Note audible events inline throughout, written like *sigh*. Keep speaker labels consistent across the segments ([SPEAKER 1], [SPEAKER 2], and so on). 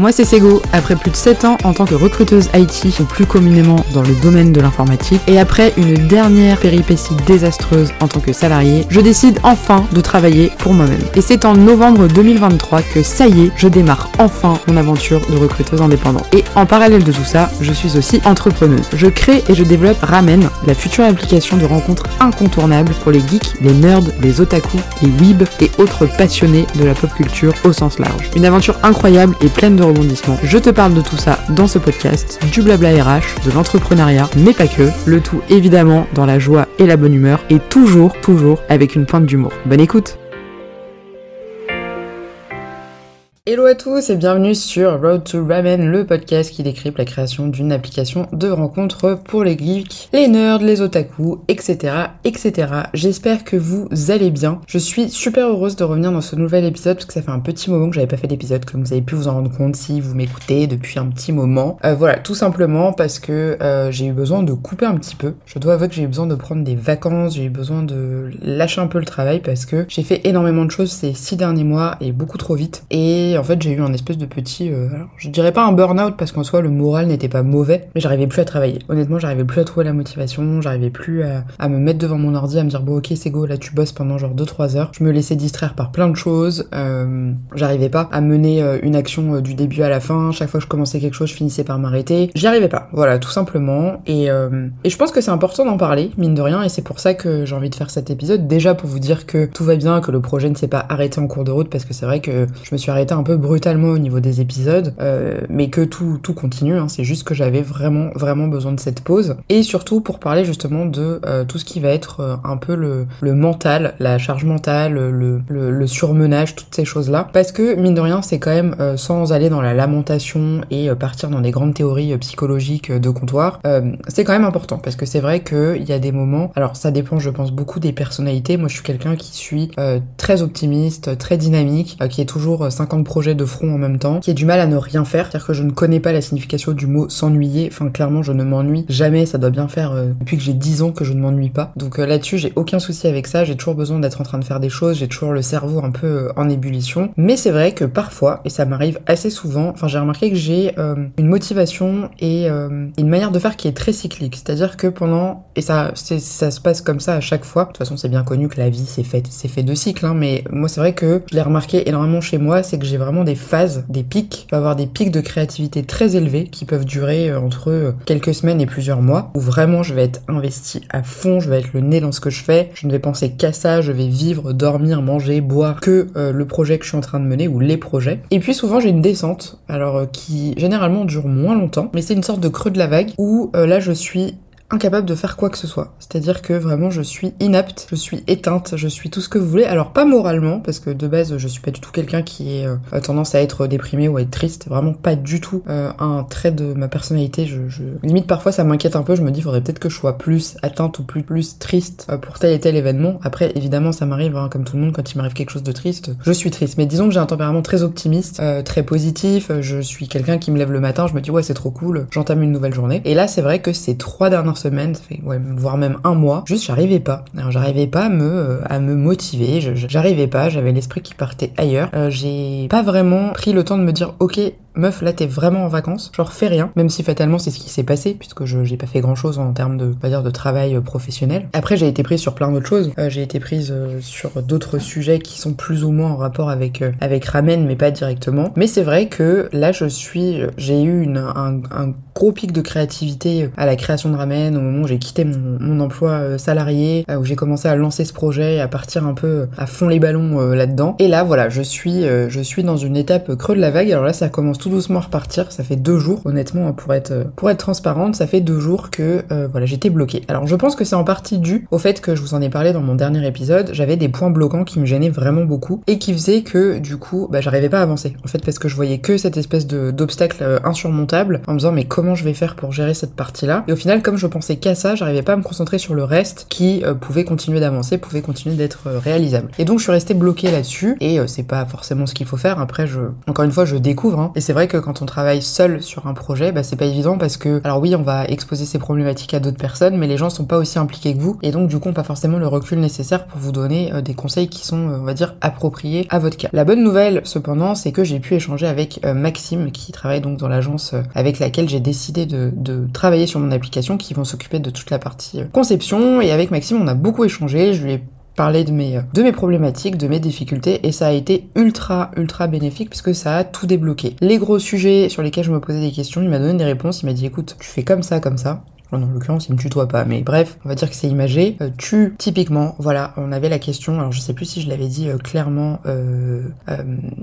[SPEAKER 1] Moi c'est Sego, après plus de 7 ans en tant que recruteuse IT, ou plus communément dans le domaine de l'informatique, et après une dernière péripétie désastreuse en tant que salarié, je décide enfin de travailler pour moi-même. Et c'est en novembre 2023 que ça y est, je démarre enfin mon aventure de recruteuse indépendante. Et en parallèle de tout ça, je suis aussi entrepreneuse. Je crée et je développe Ramen, la future application de rencontres incontournable pour les geeks, les nerds, les otaku, les weebs et autres passionnés de la pop culture au sens large. Une aventure incroyable et pleine de Je te parle de tout ça dans ce podcast, du blabla RH, de l'entrepreneuriat, mais pas que. Le tout évidemment dans la joie et la bonne humeur et toujours, toujours avec une pointe d'humour. Bonne écoute Hello à tous et bienvenue sur Road to Ramen, le podcast qui décrypte la création d'une application de rencontre pour les geeks, les nerds, les otaku, etc. etc. J'espère que vous allez bien. Je suis super heureuse de revenir dans ce nouvel épisode parce que ça fait un petit moment que j'avais pas fait d'épisode, comme vous avez pu vous en rendre compte si vous m'écoutez depuis un petit moment. Euh, voilà, tout simplement parce que euh, j'ai eu besoin de couper un petit peu. Je dois avouer que j'ai eu besoin de prendre des vacances, j'ai eu besoin de lâcher un peu le travail parce que j'ai fait énormément de choses ces six derniers mois et beaucoup trop vite. Et en fait, j'ai eu un espèce de petit, euh, je dirais pas un burn-out parce qu'en soi le moral n'était pas mauvais, mais j'arrivais plus à travailler. Honnêtement, j'arrivais plus à trouver la motivation, j'arrivais plus à, me mettre devant mon ordi, à me dire bon ok c'est go, là tu bosses pendant genre 2-3 heures. Je me laissais distraire par plein de choses, euh, j'arrivais pas à mener euh, une action du début à la fin. Chaque fois que je commençais quelque chose, je finissais par m'arrêter. J'y arrivais pas, voilà tout simplement. Et, et je pense que c'est important d'en parler, mine de rien, et c'est pour ça que j'ai envie de faire cet épisode. Déjà pour vous dire que tout va bien, que le projet ne s'est pas arrêté en cours de route, parce que c'est vrai que je me suis arrêté un peu brutalement au niveau des épisodes, euh, mais que tout, tout continue, hein. c'est juste que j'avais vraiment, vraiment besoin de cette pause. Et surtout pour parler justement de euh, tout ce qui va être euh, un peu le, le mental, la charge mentale, le, le, le surmenage, toutes ces choses-là. Parce que, mine de rien, c'est quand même, sans aller dans la lamentation et partir dans des grandes théories psychologiques de comptoir, c'est quand même important, parce que c'est vrai qu'il y a des moments, alors ça dépend, je pense, beaucoup des personnalités. Moi, je suis quelqu'un qui suis très optimiste, très dynamique, qui est toujours 50 projets de front en même temps, qui a du mal à ne rien faire, c'est-à-dire que je ne connais pas la signification du mot s'ennuyer, enfin clairement je ne m'ennuie jamais, ça doit bien faire euh, depuis que j'ai 10 ans que je ne m'ennuie pas. Donc euh, là-dessus j'ai aucun souci avec ça, j'ai toujours besoin d'être en train de faire des choses, j'ai toujours le cerveau un peu euh, en ébullition, mais c'est vrai que parfois, et ça m'arrive assez souvent, enfin j'ai remarqué que j'ai une motivation et une manière de faire qui est très cyclique, c'est-à-dire que pendant, et ça, ça se passe comme ça à chaque fois, de toute façon c'est bien connu que la vie c'est fait, c'est fait de cycles, hein, mais moi c'est vrai que je l'ai remarqué énormément chez moi, c'est que j'ai vraiment des phases des pics. Il avoir des pics de créativité très élevés qui peuvent durer euh, entre euh, quelques semaines et plusieurs mois, où vraiment je vais être investi à fond, je vais être le nez dans ce que je fais, je ne vais penser qu'à ça, je vais vivre, dormir, manger, boire que euh, le projet que je suis en train de mener ou les projets. Et puis souvent j'ai une descente, alors qui généralement dure moins longtemps, mais c'est une sorte de creux de la vague où là je suis incapable de faire quoi que ce soit. C'est-à-dire que vraiment je suis inapte, je suis éteinte, je suis tout ce que vous voulez. Alors pas moralement, parce que de base je suis pas du tout quelqu'un qui euh, tendance à être déprimé ou à être triste. Vraiment pas du tout euh, un trait de ma personnalité. Je, je... Limite parfois ça m'inquiète un peu, je me dis faudrait peut-être que je sois plus atteinte ou plus, plus triste euh, pour tel et tel événement. Après évidemment ça m'arrive, hein, comme tout le monde, quand il m'arrive quelque chose de triste, je suis triste. Mais disons que j'ai un tempérament très optimiste, très positif, je suis quelqu'un qui me lève le matin, je me dis ouais c'est trop cool, j'entame une nouvelle journée. Et là c'est vrai que ces trois dernières ouais, voire même un mois, juste j'arrivais pas. Alors j'arrivais pas à me, euh, motiver, j'arrivais pas, j'avais l'esprit qui partait ailleurs. Euh, j'ai pas vraiment pris le temps de me dire, ok, meuf, là t'es vraiment en vacances, genre fais rien, même si fatalement c'est ce qui s'est passé, puisque je j'ai pas fait grand chose en termes de, pas dire, de travail euh, professionnel. Après j'ai été prise sur plein d'autres choses, euh, j'ai été prise euh, sur d'autres sujets qui sont plus ou moins en rapport avec avec Ramen, mais pas directement. Mais c'est vrai que là je suis, j'ai eu une, un, un, gros pic de créativité à la création de Ramen au moment où j'ai quitté mon, mon, emploi salarié, où j'ai commencé à lancer ce projet, à partir un peu à fond les ballons là-dedans. Et là voilà, je suis je suis dans une étape creux de la vague. Alors là ça commence tout doucement repartir. Ça fait deux jours, honnêtement, pour être pour être transparente, ça fait deux jours que euh, voilà j'étais bloquée. Alors je pense que c'est en partie dû au fait que je vous en ai parlé dans mon dernier épisode. J'avais des points bloquants qui me gênaient vraiment beaucoup et qui faisaient que du coup, bah, j'arrivais pas à avancer. En fait, parce que je voyais que cette espèce de d'obstacle euh, insurmontable en me disant mais comment je vais faire pour gérer cette partie-là? Et au final, comme je pensais qu'à ça, j'arrivais pas à me concentrer sur le reste qui euh, pouvait continuer d'avancer, pouvait continuer d'être réalisable. Et donc je suis restée bloquée là-dessus et c'est pas forcément ce qu'il faut faire. Après, je encore une fois, je découvre. Hein, c'est vrai que quand on travaille seul sur un projet, bah, c'est pas évident parce que, alors oui, on va exposer ses problématiques à d'autres personnes, mais les gens sont pas aussi impliqués que vous, et donc du coup, on pas forcément le recul nécessaire pour vous donner euh, des conseils qui sont, euh, on va dire, appropriés à votre cas. La bonne nouvelle, cependant, c'est que j'ai pu échanger avec euh, Maxime, qui travaille donc dans l'agence avec laquelle j'ai décidé de, de, travailler sur mon application, qui vont s'occuper de toute la partie conception, et avec Maxime, on a beaucoup échangé, je lui ai parler de mes, de mes problématiques, de mes difficultés, et ça a été ultra, ultra bénéfique puisque ça a tout débloqué. Les gros sujets sur lesquels je me posais des questions, il m'a donné des réponses, il m'a dit écoute, tu fais comme ça, comme ça, en l'occurrence, il me tutoie pas, mais bref, on va dire que c'est imagé. Euh, tu, typiquement, voilà, on avait la question, alors je sais plus si je l'avais dit euh, clairement euh, euh,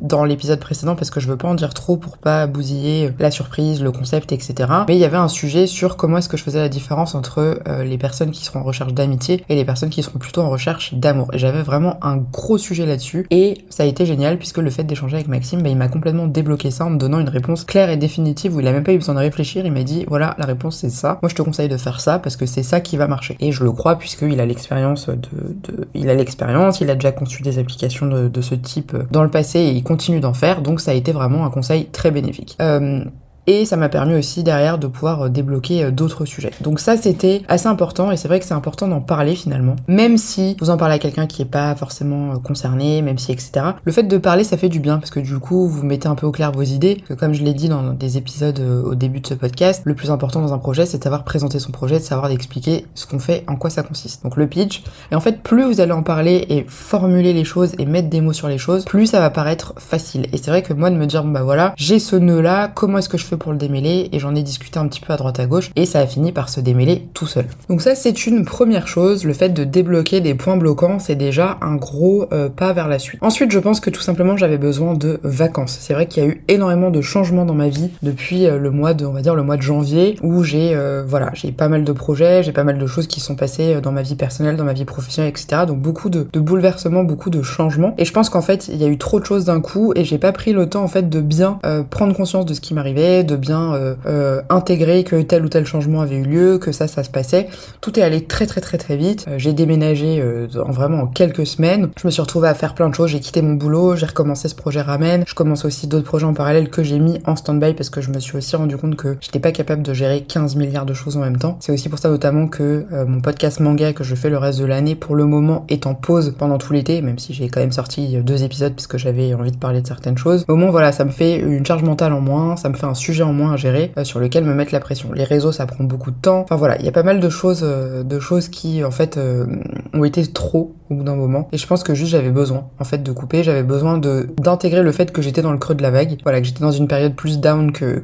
[SPEAKER 1] dans l'épisode précédent, parce que je veux pas en dire trop pour pas bousiller la surprise, le concept, etc. Mais il y avait un sujet sur comment est-ce que je faisais la différence entre les personnes qui seront en recherche d'amitié et les personnes qui seront plutôt en recherche d'amour. Et j'avais vraiment un gros sujet là-dessus, et ça a été génial, puisque le fait d'échanger avec Maxime, bah, il m'a complètement débloqué ça en me donnant une réponse claire et définitive, où il a même pas eu besoin de réfléchir, il m'a dit, voilà, la réponse c'est ça. Moi je te de faire ça parce que c'est ça qui va marcher. Et je le crois puisqu'il a l'expérience de, il a l'expérience, il a déjà conçu des applications de, de, ce type dans le passé et il continue d'en faire. Donc ça a été vraiment un conseil très bénéfique. Euh, et ça m'a permis aussi derrière de pouvoir euh, débloquer euh, d'autres sujets. Donc ça c'était assez important et c'est vrai que c'est important d'en parler finalement. Même si vous en parlez à quelqu'un qui est pas forcément euh, concerné, même si etc. Le fait de parler ça fait du bien parce que du coup vous mettez un peu au clair vos idées. Comme je l'ai dit dans des épisodes au début de ce podcast, le plus important dans un projet c'est de savoir présenter son projet, de savoir expliquer ce qu'on fait, en quoi ça consiste. Donc le pitch. Et en fait plus vous allez en parler et formuler les choses et mettre des mots sur les choses, plus ça va paraître facile. Et c'est vrai que moi de me dire bon bah voilà j'ai ce nœud là, comment est-ce que je pour le démêler et j'en ai discuté un petit peu à droite à gauche et ça a fini par se démêler tout seul. Donc ça c'est une première chose, le fait de débloquer des points bloquants c'est déjà un gros euh, pas vers la suite. Ensuite je pense que tout simplement j'avais besoin de vacances. C'est vrai qu'il y a eu énormément de changements dans ma vie depuis euh, le mois de, on va dire le mois de janvier où j'ai euh, voilà j'ai pas mal de projets, j'ai pas mal de choses qui sont passées dans ma vie personnelle, dans ma vie professionnelle, etc. Donc beaucoup de bouleversements, beaucoup de changements et je pense qu'en fait il y a eu trop de choses d'un coup et j'ai pas pris le temps en fait de bien prendre conscience de ce qui m'arrivait, de bien euh, euh, intégrer que tel ou tel changement avait eu lieu, que ça, ça se passait. Tout est allé très très très très vite. Euh, j'ai déménagé en vraiment en quelques semaines. Je me suis retrouvée à faire plein de choses. J'ai quitté mon boulot, j'ai recommencé ce projet Ramen. Je commence aussi d'autres projets en parallèle que j'ai mis en stand-by parce que je me suis aussi rendu compte que j'étais pas capable de gérer 15 milliards de choses en même temps. C'est aussi pour ça notamment que mon podcast manga que je fais le reste de l'année pour le moment est en pause pendant tout l'été, même si j'ai quand même sorti deux épisodes puisque j'avais envie de parler de certaines choses. Au moins voilà, ça me fait une charge mentale en moins, ça me fait un sujet en moins à gérer euh, sur lequel me mettre la pression. Les réseaux, ça prend beaucoup de temps. Enfin voilà, il y a pas mal de choses, euh, de choses qui en fait euh, ont été trop au bout d'un moment. Et je pense que juste j'avais besoin en fait de couper. J'avais besoin de d'intégrer le fait que j'étais dans le creux de la vague. Voilà, que j'étais dans une période plus down que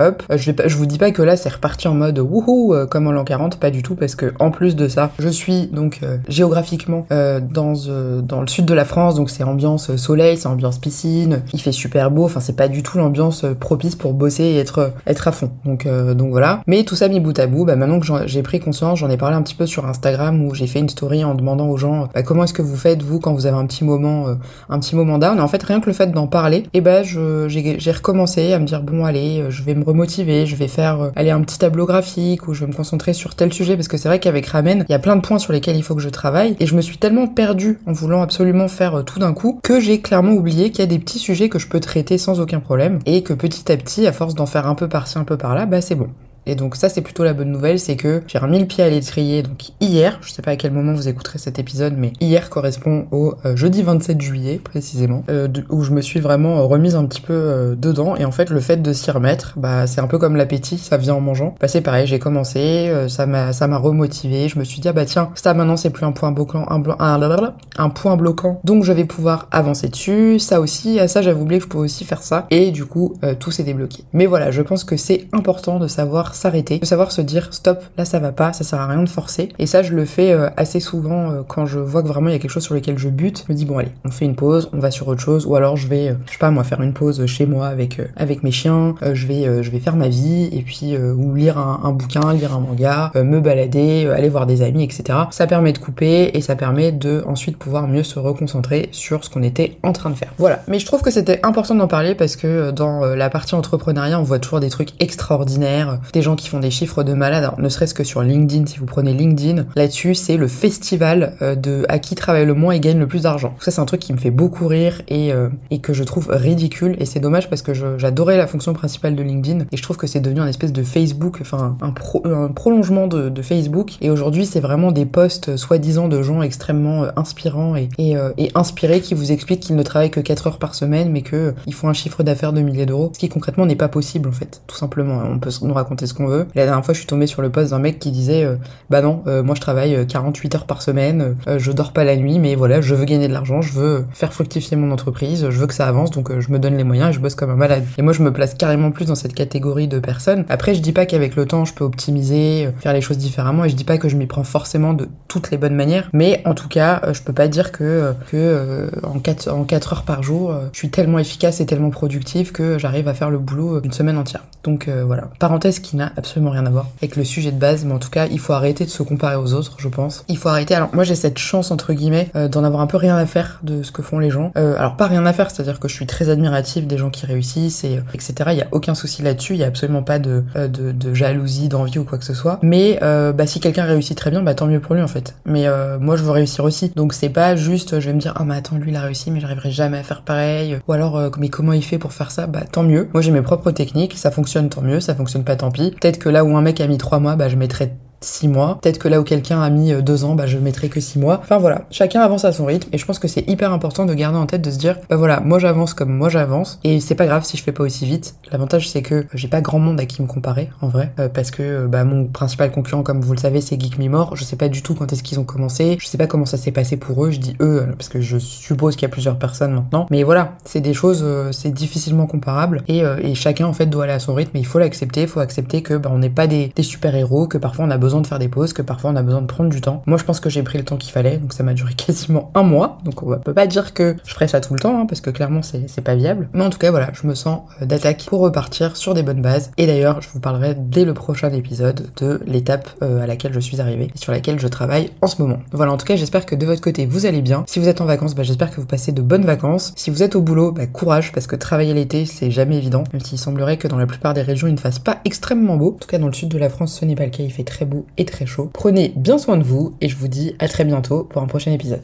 [SPEAKER 1] up. je vais vous dis pas que là c'est reparti en mode wouhou comme en l'an 40, pas du tout parce que en plus de ça, je suis donc géographiquement dans dans le sud de la France, donc c'est ambiance soleil, c'est ambiance piscine. Il fait super beau. Enfin c'est pas du tout l'ambiance propice pour bosser et être à fond. Donc, euh, donc voilà. Mais tout ça mis bout à bout, bah maintenant que j'ai pris conscience, j'en ai parlé un petit peu sur Instagram où j'ai fait une story en demandant aux gens bah, comment est-ce que vous faites vous quand vous avez un petit moment, euh, un petit moment down. Et en fait, rien que le fait d'en parler, et eh ben j'ai recommencé à me dire bon allez, euh, je vais me remotiver, je vais faire aller un petit tableau graphique où je vais me concentrer sur tel sujet parce que c'est vrai qu'avec Ramen, il y a plein de points sur lesquels il faut que je travaille et je me suis tellement perdue en voulant absolument faire tout d'un coup que j'ai clairement oublié qu'il y a des petits sujets que je peux traiter sans aucun problème et que petit à petit, à force d'en faire un peu par-ci, un peu par-là, bah c'est bon. Et donc ça c'est plutôt la bonne nouvelle, c'est que j'ai remis le pied à l'étrier donc hier, je sais pas à quel moment vous écouterez cet épisode, mais hier correspond au euh, jeudi 27 juillet précisément, euh, où je me suis vraiment euh, remise un petit peu dedans. Et en fait le fait de s'y remettre, bah c'est un peu comme l'appétit, ça vient en mangeant. Bah c'est pareil, j'ai commencé, ça m'a ça m'a remotivé, je me suis dit ah bah tiens, ça maintenant c'est plus un point bloquant, un, un, un point bloquant, donc je vais pouvoir avancer dessus. Ça aussi, à ça j'avais oublié que je pouvais aussi faire ça, et du coup tout s'est débloqué. Mais voilà, je pense que c'est important de savoir s'arrêter, de savoir se dire stop, là ça va pas, ça sert à rien de forcer. Et ça je le fais euh, assez souvent euh, quand je vois que vraiment il y a quelque chose sur lequel je bute. Je me dis bon allez, on fait une pause, on va sur autre chose, ou alors je vais, euh, je sais pas moi, faire une pause chez moi avec avec mes chiens, je vais je vais faire ma vie et puis ou lire un, bouquin, lire un manga, me balader, aller voir des amis, etc. Ça permet de couper et ça permet de ensuite pouvoir mieux se reconcentrer sur ce qu'on était en train de faire. Voilà. Mais je trouve que c'était important d'en parler parce que dans la partie entrepreneuriat, on voit toujours des trucs extraordinaires, des qui font des chiffres de malade, ne serait-ce que sur LinkedIn, si vous prenez LinkedIn, là-dessus c'est le festival euh, de à qui travaille le moins et gagne le plus d'argent. Ça c'est un truc qui me fait beaucoup rire et, euh, et que je trouve ridicule et c'est dommage parce que j'adorais la fonction principale de LinkedIn et je trouve que c'est devenu un espèce de Facebook, enfin un, un prolongement de, Facebook et aujourd'hui c'est vraiment des posts soi-disant de gens extrêmement euh, inspirants et, et, et, inspirés qui vous expliquent qu'ils ne travaillent que 4 heures par semaine mais qu'ils font un chiffre d'affaires de milliers d'euros, ce qui concrètement n'est pas possible en fait, tout simplement. On peut nous raconter ce qu'on veut. la dernière fois je suis tombée sur le post d'un mec qui disait bah non, moi je travaille 48 heures par semaine, je dors pas la nuit mais voilà, je veux gagner de l'argent, je veux faire fructifier mon entreprise, je veux que ça avance, donc euh, je me donne les moyens et je bosse comme un malade. Et moi, je me place carrément plus dans cette catégorie de personnes. Après, je dis pas qu'avec le temps, je peux optimiser, euh, faire les choses différemment, et je dis pas que je m'y prends forcément de toutes les bonnes manières, mais en tout cas, euh, je peux pas dire que, que en 4 en 4 heures par jour, je suis tellement efficace et tellement productive que j'arrive à faire le boulot une semaine entière. Donc voilà. Parenthèse qui n'a absolument rien à voir avec le sujet de base, mais en tout cas, il faut arrêter de se comparer aux autres, je pense. Il faut arrêter. Alors moi, j'ai cette chance entre guillemets d'en avoir un peu rien à faire de ce que font les gens. Euh, alors pas rien à faire, c'est-à-dire que je suis très admirative des gens qui réussissent et etc. Il y a aucun souci là-dessus, il y a absolument pas de, euh, de, jalousie, d'envie ou quoi que ce soit. Mais euh, bah si quelqu'un réussit très bien, bah tant mieux pour lui en fait. Mais moi je veux réussir aussi, donc c'est pas juste je vais me dire ah mais attends lui il a réussi mais j'arriverai jamais à faire pareil. Ou alors mais comment il fait pour faire ça? Bah tant mieux. Moi j'ai mes propres techniques, ça fonctionne tant mieux, ça fonctionne pas tant pis. Peut-être que là où un mec a mis trois mois, bah je mettrai 6 mois. Peut-être que là où quelqu'un a mis 2 euh, ans, bah je mettrai que 6 mois. Enfin voilà, chacun avance à son rythme et je pense que c'est hyper important de garder en tête de se dire bah voilà, moi j'avance comme moi j'avance et c'est pas grave si je fais pas aussi vite. L'avantage c'est que j'ai pas grand monde à qui me comparer en vrai euh, parce que euh, bah mon principal concurrent comme vous le savez c'est Geek Me More. Je sais pas du tout quand est-ce qu'ils ont commencé, je sais pas comment ça s'est passé pour eux, je dis eux parce que je suppose qu'il y a plusieurs personnes maintenant. Mais voilà, c'est des choses c'est difficilement comparable et, et, chacun en fait doit aller à son rythme et il faut l'accepter, il faut accepter que bah on n'est pas des, des super-héros, que parfois on a besoin besoin de faire des pauses, que parfois on a besoin de prendre du temps. Moi je pense que j'ai pris le temps qu'il fallait, donc ça m'a duré *laughs* quasiment un mois, donc on peut pas dire que je ferai ça tout le temps, hein, parce que clairement c'est pas viable. Mais en tout cas voilà, je me sens euh, d'attaque pour repartir sur des bonnes bases. Et d'ailleurs je vous parlerai dès le prochain épisode de l'étape euh, à laquelle je suis arrivée et sur laquelle je travaille en ce moment. Voilà, en tout cas j'espère que de votre côté vous allez bien. Si vous êtes en vacances, bah, j'espère que vous passez de bonnes vacances. Si vous êtes au boulot, bah, courage, parce que travailler l'été c'est jamais évident, même s'il semblerait que dans la plupart des régions il ne fasse pas extrêmement beau. En tout cas dans le sud de la France ce n'est pas le cas, il fait très beau et très chaud. Prenez bien soin de vous et je vous dis à très bientôt pour un prochain épisode.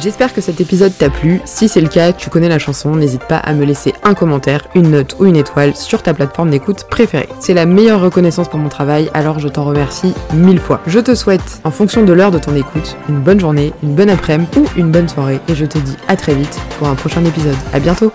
[SPEAKER 1] J'espère que cet épisode t'a plu. Si c'est le cas, tu connais la chanson, n'hésite pas à me laisser un commentaire, une note ou une étoile sur ta plateforme d'écoute préférée. C'est la meilleure reconnaissance pour mon travail, alors je t'en remercie mille fois. Je te souhaite, en fonction de l'heure de ton écoute, une bonne journée, une bonne après-midi ou une bonne soirée et je te dis à très vite pour un prochain épisode. À bientôt